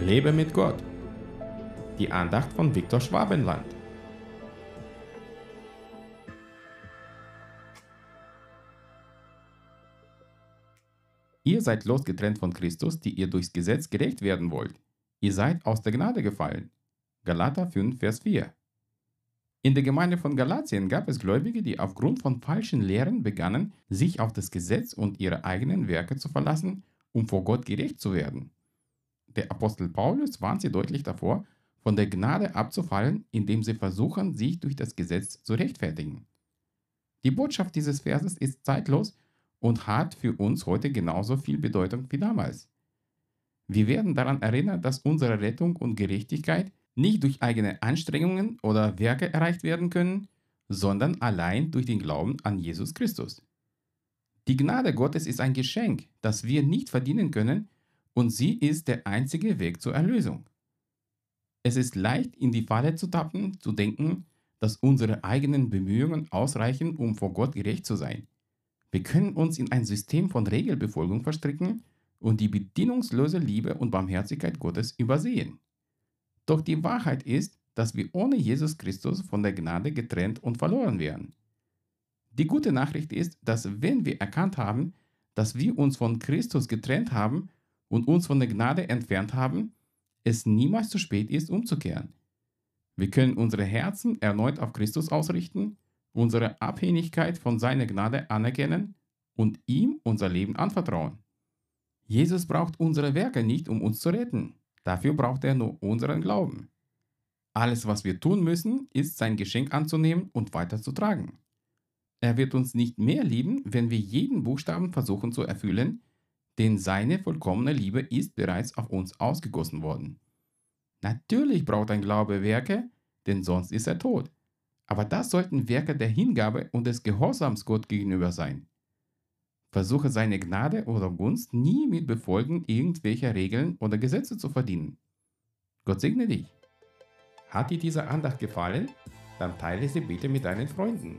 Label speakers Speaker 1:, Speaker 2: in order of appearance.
Speaker 1: Lebe mit Gott. Die Andacht von Viktor Schwabenland. Ihr seid losgetrennt von Christus, die ihr durchs Gesetz gerecht werden wollt. Ihr seid aus der Gnade gefallen. Galater 5, Vers 4. In der Gemeinde von Galatien gab es Gläubige, die aufgrund von falschen Lehren begannen, sich auf das Gesetz und ihre eigenen Werke zu verlassen, um vor Gott gerecht zu werden. Der Apostel Paulus warnt sie deutlich davor, von der Gnade abzufallen, indem sie versuchen, sich durch das Gesetz zu rechtfertigen. Die Botschaft dieses Verses ist zeitlos und hat für uns heute genauso viel Bedeutung wie damals. Wir werden daran erinnert, dass unsere Rettung und Gerechtigkeit nicht durch eigene Anstrengungen oder Werke erreicht werden können, sondern allein durch den Glauben an Jesus Christus. Die Gnade Gottes ist ein Geschenk, das wir nicht verdienen können, und sie ist der einzige Weg zur Erlösung. Es ist leicht, in die Falle zu tappen, zu denken, dass unsere eigenen Bemühungen ausreichen, um vor Gott gerecht zu sein. Wir können uns in ein System von Regelbefolgung verstricken und die bedingungslose Liebe und Barmherzigkeit Gottes übersehen. Doch die Wahrheit ist, dass wir ohne Jesus Christus von der Gnade getrennt und verloren wären. Die gute Nachricht ist, dass wenn wir erkannt haben, dass wir uns von Christus getrennt haben und uns von der Gnade entfernt haben, es niemals zu spät ist, umzukehren. Wir können unsere Herzen erneut auf Christus ausrichten, unsere Abhängigkeit von seiner Gnade anerkennen und ihm unser Leben anvertrauen. Jesus braucht unsere Werke nicht, um uns zu retten. Dafür braucht er nur unseren Glauben. Alles, was wir tun müssen, ist sein Geschenk anzunehmen und weiterzutragen. Er wird uns nicht mehr lieben, wenn wir jeden Buchstaben versuchen zu erfüllen, denn seine vollkommene Liebe ist bereits auf uns ausgegossen worden. Natürlich braucht ein Glaube Werke, denn sonst ist er tot. Aber das sollten Werke der Hingabe und des Gehorsams Gott gegenüber sein. Versuche seine Gnade oder Gunst nie mit Befolgen irgendwelcher Regeln oder Gesetze zu verdienen. Gott segne dich. Hat dir diese Andacht gefallen? Dann teile sie bitte mit deinen Freunden.